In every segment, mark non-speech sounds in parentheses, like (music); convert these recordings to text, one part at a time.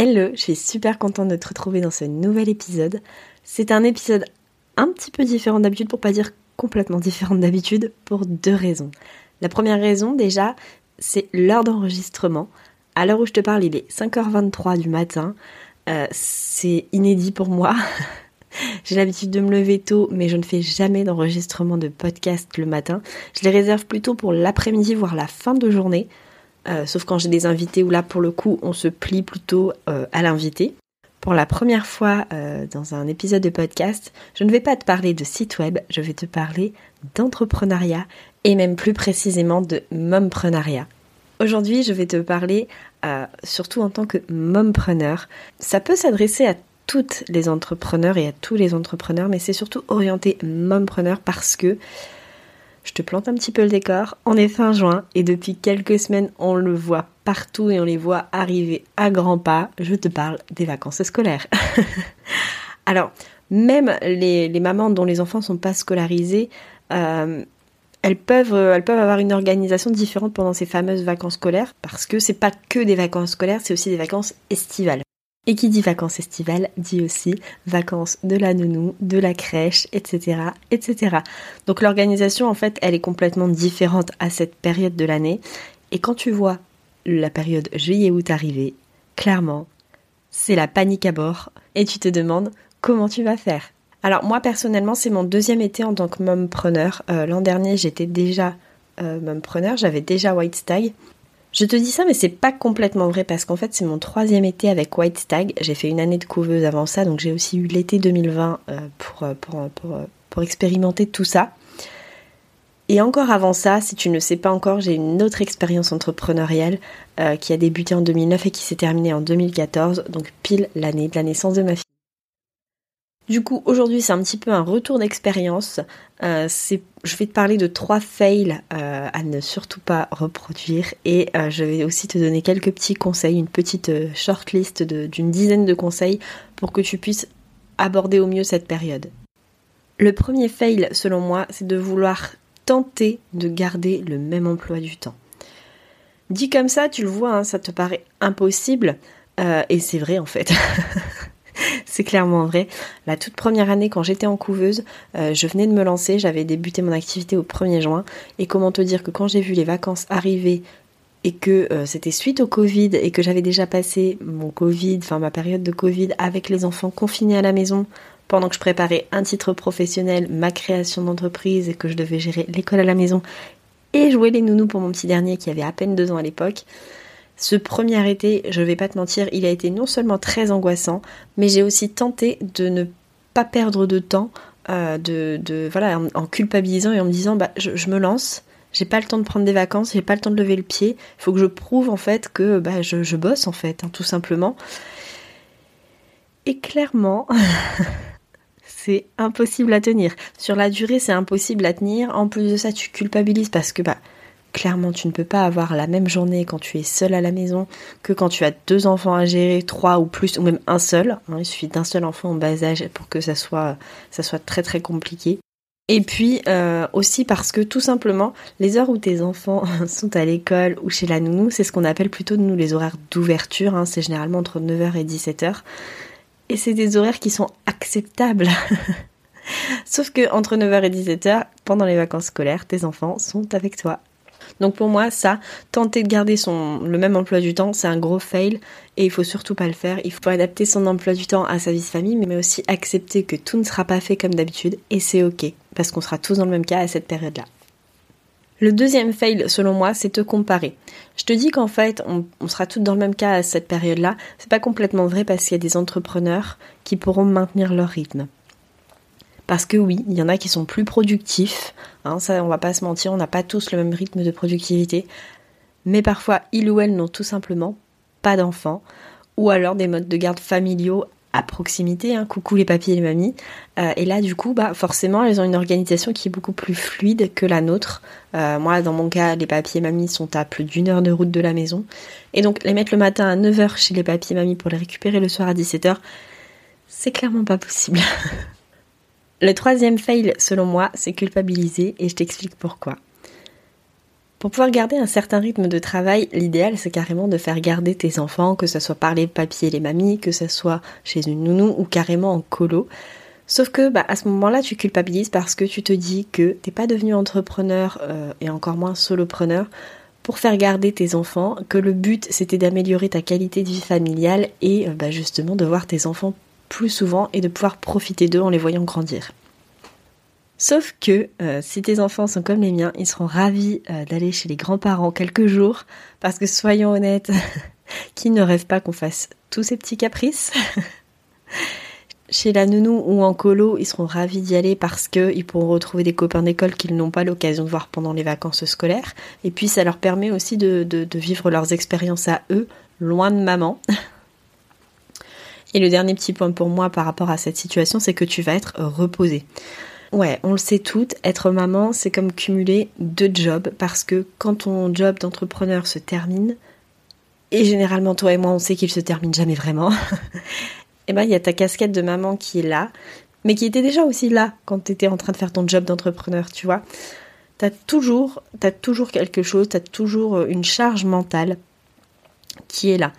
Hello, je suis super contente de te retrouver dans ce nouvel épisode. C'est un épisode un petit peu différent d'habitude, pour pas dire complètement différent d'habitude, pour deux raisons. La première raison, déjà, c'est l'heure d'enregistrement. À l'heure où je te parle, il est 5h23 du matin. Euh, c'est inédit pour moi. (laughs) J'ai l'habitude de me lever tôt, mais je ne fais jamais d'enregistrement de podcast le matin. Je les réserve plutôt pour l'après-midi, voire la fin de journée. Euh, sauf quand j'ai des invités où là pour le coup on se plie plutôt euh, à l'invité. Pour la première fois euh, dans un épisode de podcast, je ne vais pas te parler de site web, je vais te parler d'entrepreneuriat et même plus précisément de momprenariat. Aujourd'hui, je vais te parler surtout en tant que mompreneur. Ça peut s'adresser à toutes les entrepreneurs et à tous les entrepreneurs, mais c'est surtout orienté mompreneur parce que je te plante un petit peu le décor. On est fin juin et depuis quelques semaines, on le voit partout et on les voit arriver à grands pas. Je te parle des vacances scolaires. (laughs) Alors, même les, mamans dont les enfants ne sont pas scolarisés, euh, elles peuvent, euh, elles peuvent avoir une organisation différente pendant ces fameuses vacances scolaires parce que c'est pas que des vacances scolaires, c'est aussi des vacances estivales. Et qui dit vacances estivales dit aussi vacances de la nounou, de la crèche, etc. etc. Donc l'organisation, en fait, elle est complètement différente à cette période de l'année. Et quand tu vois la période juillet-août arriver, clairement, c'est la panique à bord. Et tu te demandes comment tu vas faire? Alors moi personnellement, c'est mon deuxième été en tant que mompreneur. Euh, L'an dernier, j'étais déjà euh, mompreneur, j'avais déjà White Stag. Je te dis ça, mais c'est pas complètement vrai parce qu'en fait, c'est mon troisième été avec White Stag. J'ai fait une année de couveuse avant ça, donc j'ai aussi eu l'été 2020 euh, pour, euh, pour, euh, pour, pour expérimenter tout ça. Et encore avant ça, si tu ne sais pas encore, j'ai une autre expérience entrepreneuriale qui a débuté en 2009 et qui s'est terminée en 2014, donc pile l'année de la naissance de ma fille. Du coup, aujourd'hui, c'est un petit peu un retour d'expérience. Euh, je vais te parler de trois fails euh, à ne surtout pas reproduire et euh, je vais aussi te donner quelques petits conseils, une petite shortlist d'une dizaine de conseils pour que tu puisses aborder au mieux cette période. Le premier fail, selon moi, c'est de vouloir tenter de garder le même emploi du temps. Dit comme ça, tu le vois, hein, ça te paraît impossible et c'est vrai en fait. (laughs) c'est clairement vrai. La toute première année, quand j'étais en couveuse, euh, je venais de me lancer, j'avais débuté mon activité au 1er juin. Et comment te dire que quand j'ai vu les vacances arriver et que euh, c'était suite au Covid et que j'avais déjà passé mon Covid, enfin ma période de Covid avec les enfants confinés à la maison pendant que je préparais un titre professionnel, ma création d'entreprise et que je devais gérer l'école à la maison et jouer les nounous pour mon petit dernier qui avait à peine deux ans à l'époque. Ce premier été, je vais pas te mentir, il a été non seulement très angoissant, mais j'ai aussi tenté de ne pas perdre de temps, euh, de, voilà, en, culpabilisant et en me disant bah je, me lance, j'ai pas le temps de prendre des vacances, j'ai pas le temps de lever le pied, il faut que je prouve en fait que bah, je, bosse en fait, hein, tout simplement. Et clairement, (laughs) c'est impossible à tenir. Sur la durée, c'est impossible à tenir. En plus de ça, tu culpabilises parce que bah Clairement, tu ne peux pas avoir la même journée quand tu es seul à la maison que quand tu as deux enfants à gérer, trois ou plus, ou même un seul. Hein. il suffit d'un seul enfant en bas âge pour que ça soit, très très compliqué. Et puis euh, aussi parce que tout simplement, les heures où tes enfants (laughs) sont à l'école ou chez la nounou, c'est ce qu'on appelle plutôt nous les horaires d'ouverture. Hein. c'est généralement entre 9h et 17h. Et c'est des horaires qui sont acceptables. (laughs) Sauf que entre 9h et 17h, pendant les vacances scolaires, tes enfants sont avec toi. Donc pour moi, ça, tenter de garder son, le même emploi du temps, c'est un gros fail et il faut surtout pas le faire. Il faut adapter son emploi du temps à sa vie de famille, mais aussi accepter que tout ne sera pas fait comme d'habitude et c'est ok parce qu'on sera tous dans le même cas à cette période-là. Le deuxième fail, selon moi, c'est te comparer. Je te dis qu'en fait, on, sera tous dans le même cas à cette période-là. C'est pas complètement vrai parce qu'il y a des entrepreneurs qui pourront maintenir leur rythme. Parce que oui, il y en a qui sont plus productifs, hein, ça on va pas se mentir, on n'a pas tous le même rythme de productivité, mais parfois ils ou elles n'ont tout simplement pas d'enfants, ou alors des modes de garde familiaux à proximité, hein, coucou les papiers et les mamies. Euh, et là, du coup, bah, forcément, elles ont une organisation qui est beaucoup plus fluide que la nôtre. Euh, moi, dans mon cas, les papiers et mamies sont à plus d'une heure de route de la maison. Et donc, les mettre le matin à 9h chez les papiers et mamies pour les récupérer le soir à 17h, c'est clairement pas possible. (laughs) le troisième fail, selon moi, c'est culpabiliser, et je t'explique pourquoi. Pour pouvoir garder un certain rythme de travail, l'idéal c'est carrément de faire garder tes enfants, que ce soit par les papiers et les mamies, que ce soit chez une nounou ou carrément en colo. Sauf que bah, à ce moment-là, tu culpabilises parce que tu te dis que t'es pas devenu entrepreneur euh, et encore moins solopreneur pour faire garder tes enfants, que le but c'était d'améliorer ta qualité de vie familiale et euh, bah, justement de voir tes enfants plus souvent et de pouvoir profiter d'eux en les voyant grandir. Sauf que euh, si tes enfants sont comme les miens, ils seront ravis euh, d'aller chez les grands-parents quelques jours, parce que soyons honnêtes, (laughs) qui ne rêve pas qu'on fasse tous ces petits caprices? (laughs) Chez la nounou ou en colo, ils seront ravis d'y aller parce qu'ils pourront retrouver des copains d'école qu'ils n'ont pas l'occasion de voir pendant les vacances scolaires. Et puis ça leur permet aussi de, de vivre leurs expériences à eux, loin de maman. (laughs) Et le dernier petit point pour moi par rapport à cette situation, c'est que tu vas être reposé. Ouais, on le sait toutes, être maman, c'est comme cumuler deux jobs parce que quand ton job d'entrepreneur se termine, et généralement toi et moi on sait qu'il se termine jamais vraiment, et (laughs) eh ben il y a ta casquette de maman qui est là, mais qui était déjà aussi là quand tu étais en train de faire ton job d'entrepreneur, tu vois. T'as toujours, as toujours quelque chose, t'as toujours une charge mentale qui est là.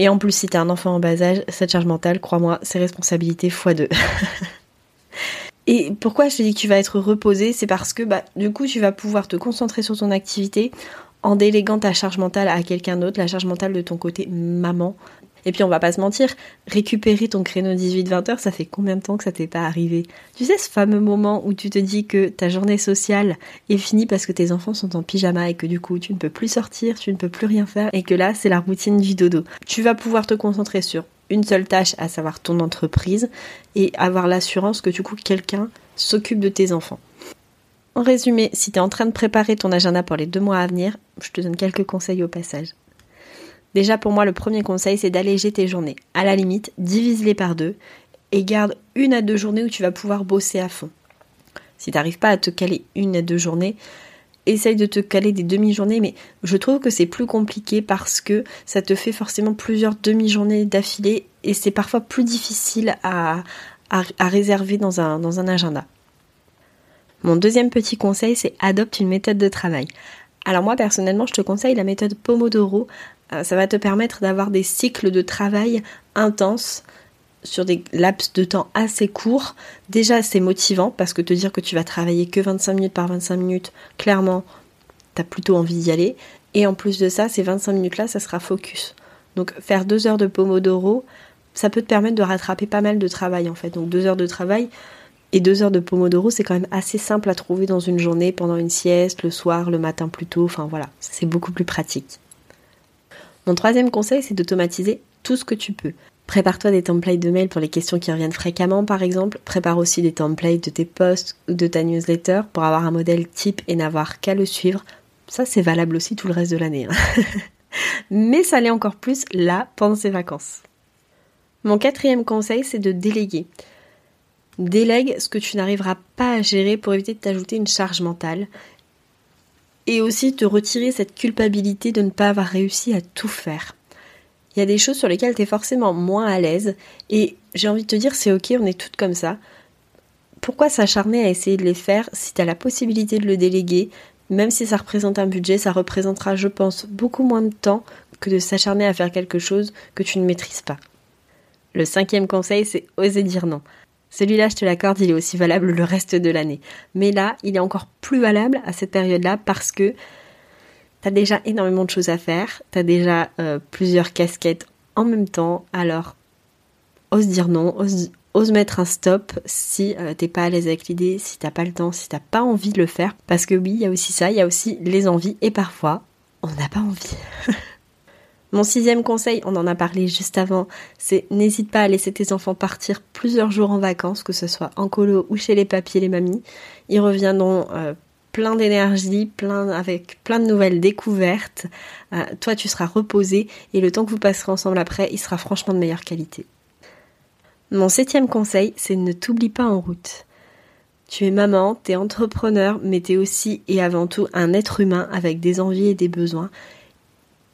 Et en plus, si t'as un enfant en bas âge, cette charge mentale, crois-moi, c'est responsabilité x deux. (laughs) Et pourquoi je te dis que tu vas être reposé C'est parce que bah, du coup, tu vas pouvoir te concentrer sur ton activité en déléguant ta charge mentale à quelqu'un d'autre, la charge mentale de ton côté maman. Et puis on va pas se mentir, récupérer ton créneau 18-20 heures, ça fait combien de temps que ça t'est pas arrivé? Tu sais ce fameux moment où tu te dis que ta journée sociale est finie parce que tes enfants sont en pyjama et que du coup tu ne peux plus sortir, tu ne peux plus rien faire et que là c'est la routine du dodo. Tu vas pouvoir te concentrer sur une seule tâche, à savoir ton entreprise, et avoir l'assurance que du coup quelqu'un s'occupe de tes enfants. En résumé, si tu es en train de préparer ton agenda pour les deux mois à venir, je te donne quelques conseils au passage. Déjà pour moi, le premier conseil, c'est d'alléger tes journées. À la limite, divise-les par deux et garde une à deux journées où tu vas pouvoir bosser à fond. Si tu n'arrives pas à te caler une à deux journées, essaye de te caler des demi-journées, mais je trouve que c'est plus compliqué parce que ça te fait forcément plusieurs demi-journées d'affilée et c'est parfois plus difficile à, à, réserver dans un, dans un agenda. Mon deuxième petit conseil, c'est adopte une méthode de travail. Alors moi personnellement, je te conseille la méthode Pomodoro. Euh, ça va te permettre d'avoir des cycles de travail intenses sur des laps de temps assez courts, déjà c'est motivant parce que te dire que tu vas travailler que 25 minutes par 25 minutes, clairement, t'as plutôt envie d'y aller. Et en plus de ça, ces 25 minutes-là, ça sera focus. Donc faire deux heures de Pomodoro, ça peut te permettre de rattraper pas mal de travail en fait. Donc deux heures de travail et deux heures de Pomodoro, c'est quand même assez simple à trouver dans une journée, pendant une sieste, le soir, le matin plus tôt, enfin voilà, c'est beaucoup plus pratique. Mon troisième conseil, c'est d'automatiser tout ce que tu peux. Prépare-toi des templates de mails pour les questions qui reviennent fréquemment, par exemple. Prépare aussi des templates de tes posts ou de ta newsletter pour avoir un modèle type et n'avoir qu'à le suivre. Ça, c'est valable aussi tout le reste de l'année. Hein. (laughs) Mais ça l'est encore plus là, pendant ces vacances. Mon quatrième conseil, c'est de déléguer. Délègue ce que tu n'arriveras pas à gérer pour éviter de t'ajouter une charge mentale. Et aussi te retirer cette culpabilité de ne pas avoir réussi à tout faire. Il y a des choses sur lesquelles tu es forcément moins à l'aise et j'ai envie de te dire c'est ok, on est toutes comme ça. Pourquoi s'acharner à essayer de les faire si tu as la possibilité de le déléguer? Même si ça représente un budget, ça représentera, je pense, beaucoup moins de temps que de s'acharner à faire quelque chose que tu ne maîtrises pas. Le cinquième conseil, c'est oser dire non. Celui-là, je te l'accorde, il est aussi valable le reste de l'année. Mais là, il est encore plus valable à cette période-là parce que T'as déjà énormément de choses à faire, t'as déjà euh, plusieurs casquettes en même temps, alors ose dire non, ose, mettre un stop si euh, t'es pas à l'aise avec l'idée, si t'as pas le temps, si t'as pas envie de le faire. Parce que oui, il y a aussi ça, il y a aussi les envies et parfois on n'a pas envie. (laughs) Mon sixième conseil, on en a parlé juste avant, c'est n'hésite pas à laisser tes enfants partir plusieurs jours en vacances, que ce soit en colo ou chez les papiers et les mamies. Ils reviendront euh, plein d'énergie, avec plein de nouvelles découvertes. Euh, toi, tu seras reposé et le temps que vous passerez ensemble après, il sera franchement de meilleure qualité. Mon septième conseil, c'est ne t'oublie pas en route. Tu es maman, tu es entrepreneur, mais tu es aussi et avant tout un être humain avec des envies et des besoins.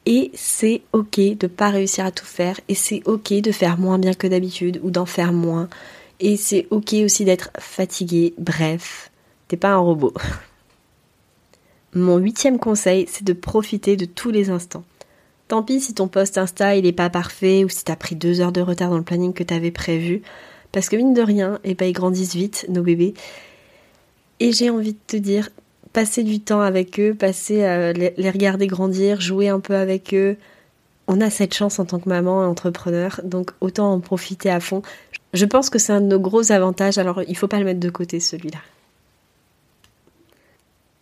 Et c'est ok de pas réussir à tout faire. Et c'est ok de faire moins bien que d'habitude ou d'en faire moins. Et c'est ok aussi d'être fatigué. Bref, t'es pas un robot. (laughs) Mon huitième conseil, c'est de profiter de tous les instants. Tant pis si ton post Insta il est pas parfait ou si t'as pris deux heures de retard dans le planning que t'avais prévu. Parce que mine de rien, et eh ben ils grandissent vite, nos bébés. Et j'ai envie de te dire, passer du temps avec eux, passer à les regarder grandir, jouer un peu avec eux. On a cette chance en tant que maman et entrepreneur, donc autant en profiter à fond. Je pense que c'est un de nos gros avantages, alors il faut pas le mettre de côté celui-là.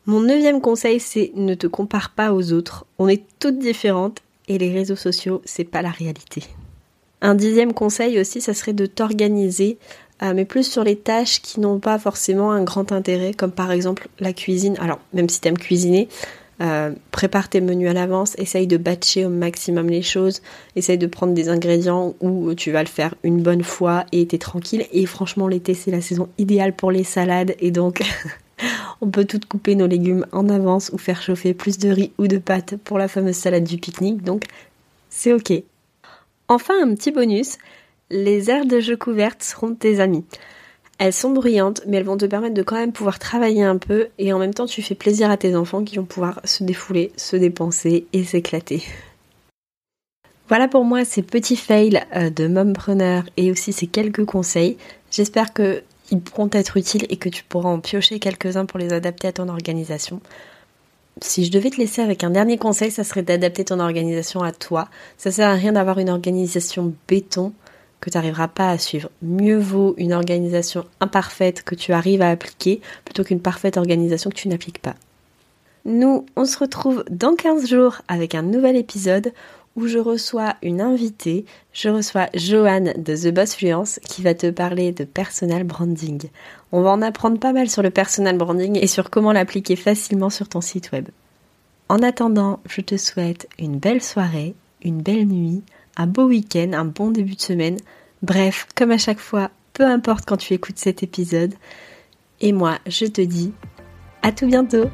Mon neuvième conseil, c'est ne te compare pas aux autres. On est toutes différentes et les réseaux sociaux, c'est pas la réalité. Un dixième conseil aussi, ça serait de t'organiser euh, mais plus sur les tâches qui n'ont pas forcément un grand intérêt, comme par exemple la cuisine. Alors, même si tu aimes cuisiner, euh, prépare tes menus à l'avance, essaye de batcher au maximum les choses, essaye de prendre des ingrédients où tu vas le faire une bonne fois et t'es tranquille. Et franchement, l'été, c'est la saison idéale pour les salades et donc (laughs) on peut tout couper nos légumes en avance ou faire chauffer plus de riz ou de pâtes pour la fameuse salade du pique-nique. Donc, c'est ok. Enfin, un petit bonus, les aires de jeu couvertes seront tes amies. Elles sont bruyantes, mais elles vont te permettre de quand même pouvoir travailler un peu et en même temps tu fais plaisir à tes enfants qui vont pouvoir se défouler, se dépenser et s'éclater. Voilà pour moi ces petits fails euh, de mompreneur et aussi ces quelques conseils. J'espère qu'ils pourront être utiles et que tu pourras en piocher quelques-uns pour les adapter à ton organisation. Si je devais te laisser avec un dernier conseil, ça serait d'adapter ton organisation à toi. Ça sert à rien d'avoir une organisation béton que tu n'arriveras pas à suivre. Mieux vaut une organisation imparfaite que tu arrives à appliquer plutôt qu'une parfaite organisation que tu n'appliques pas. Nous, on se retrouve dans 15 jours avec un nouvel épisode où je reçois une invitée. Je reçois Joanne de The Boss Fluence qui va te parler de personal branding. On va en apprendre pas mal sur le personal branding et sur comment l'appliquer facilement sur ton site web. En attendant, je te souhaite une belle soirée, une belle nuit, un beau week-end, un bon début de semaine. Bref, comme à chaque fois, peu importe quand tu écoutes cet épisode. Et moi, je te dis à tout bientôt